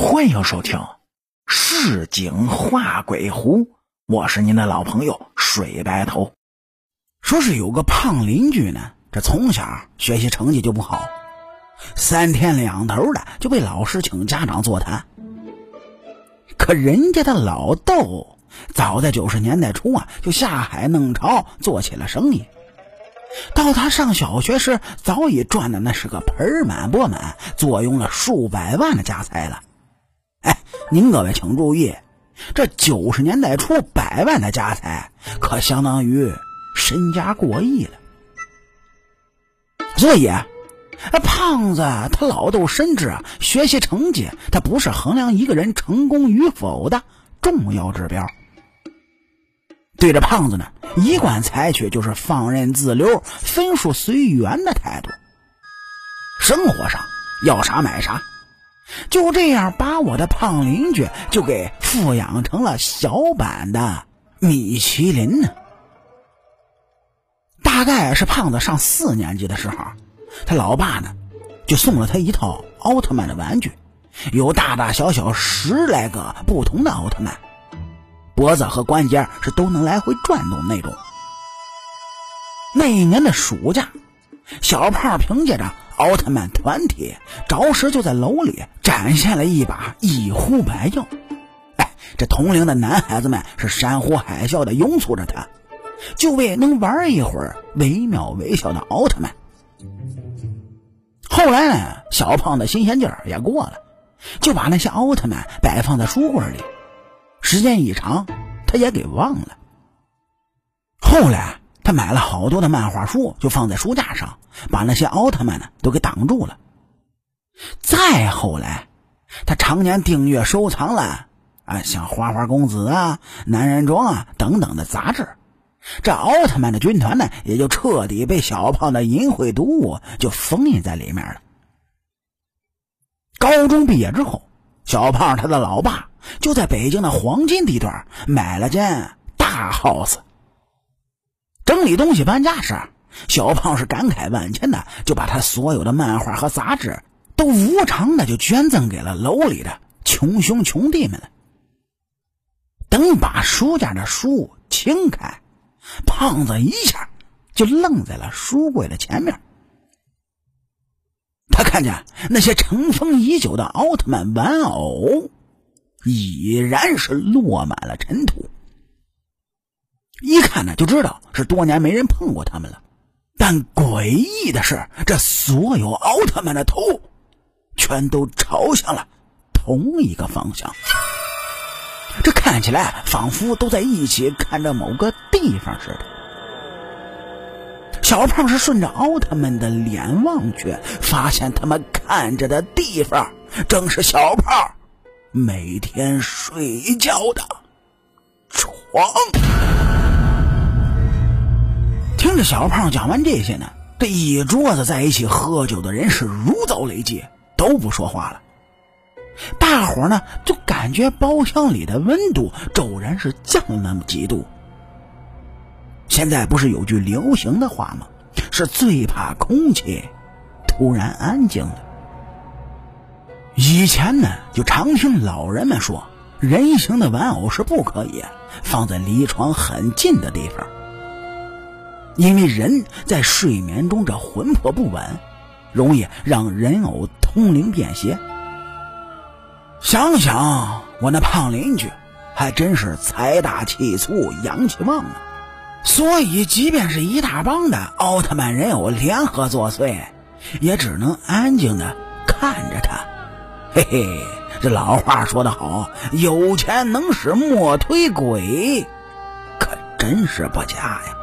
欢迎收听《市井画鬼狐》，我是您的老朋友水白头。说是有个胖邻居呢，这从小学习成绩就不好，三天两头的就被老师请家长座谈。可人家的老豆早在九十年代初啊，就下海弄潮做起了生意。到他上小学时，早已赚的那是个盆满钵满，坐拥了数百万的家财了。您各位请注意，这九十年代初百万的家财，可相当于身家过亿了。所以，胖子他老豆深知啊，学习成绩他不是衡量一个人成功与否的重要指标。对着胖子呢，一贯采取就是放任自流、分数随缘的态度。生活上要啥买啥，就这样把我的胖邻居就给富养成了小版的米其林呢。大概是胖子上四年级的时候，他老爸呢就送了他一套奥特曼的玩具，有大大小小十来个不同的奥特曼。脖子和关节是都能来回转动那种。那一年的暑假，小胖凭借着奥特曼团体，着实就在楼里展现了一把一呼百应。哎，这同龄的男孩子们是山呼海啸的拥簇着他，就为能玩一会儿惟妙惟肖的奥特曼。后来呢，小胖的新鲜劲儿也过了，就把那些奥特曼摆放在书柜里。时间一长，他也给忘了。后来他买了好多的漫画书，就放在书架上，把那些奥特曼呢都给挡住了。再后来，他常年订阅收藏了啊，像《花花公子》啊、《男人装》啊等等的杂志，这奥特曼的军团呢，也就彻底被小胖的淫秽读物就封印在里面了。高中毕业之后，小胖他的老爸。就在北京的黄金地段买了间大 house。整理东西搬家时，小胖是感慨万千的，就把他所有的漫画和杂志都无偿的就捐赠给了楼里的穷兄穷弟们了。等把书架的书清开，胖子一下就愣在了书柜的前面。他看见那些尘封已久的奥特曼玩偶。已然是落满了尘土，一看呢就知道是多年没人碰过他们了。但诡异的是，这所有奥特曼的头全都朝向了同一个方向，这看起来仿佛都在一起看着某个地方似的。小胖是顺着奥特曼的脸望去，发现他们看着的地方正是小胖。每天睡觉的床。听着小胖讲完这些呢，这一桌子在一起喝酒的人是如遭雷击，都不说话了。大伙呢就感觉包厢里的温度骤然是降了那么几度。现在不是有句流行的话吗？是最怕空气突然安静了。以前呢，就常听老人们说，人形的玩偶是不可以放在离床很近的地方，因为人在睡眠中这魂魄不稳，容易让人偶通灵变邪。想想我那胖邻居，还真是财大气粗、阳气旺啊！所以，即便是一大帮的奥特曼人偶联合作祟，也只能安静的看着他。嘿嘿，这老话说得好，有钱能使磨推鬼，可真是不假呀。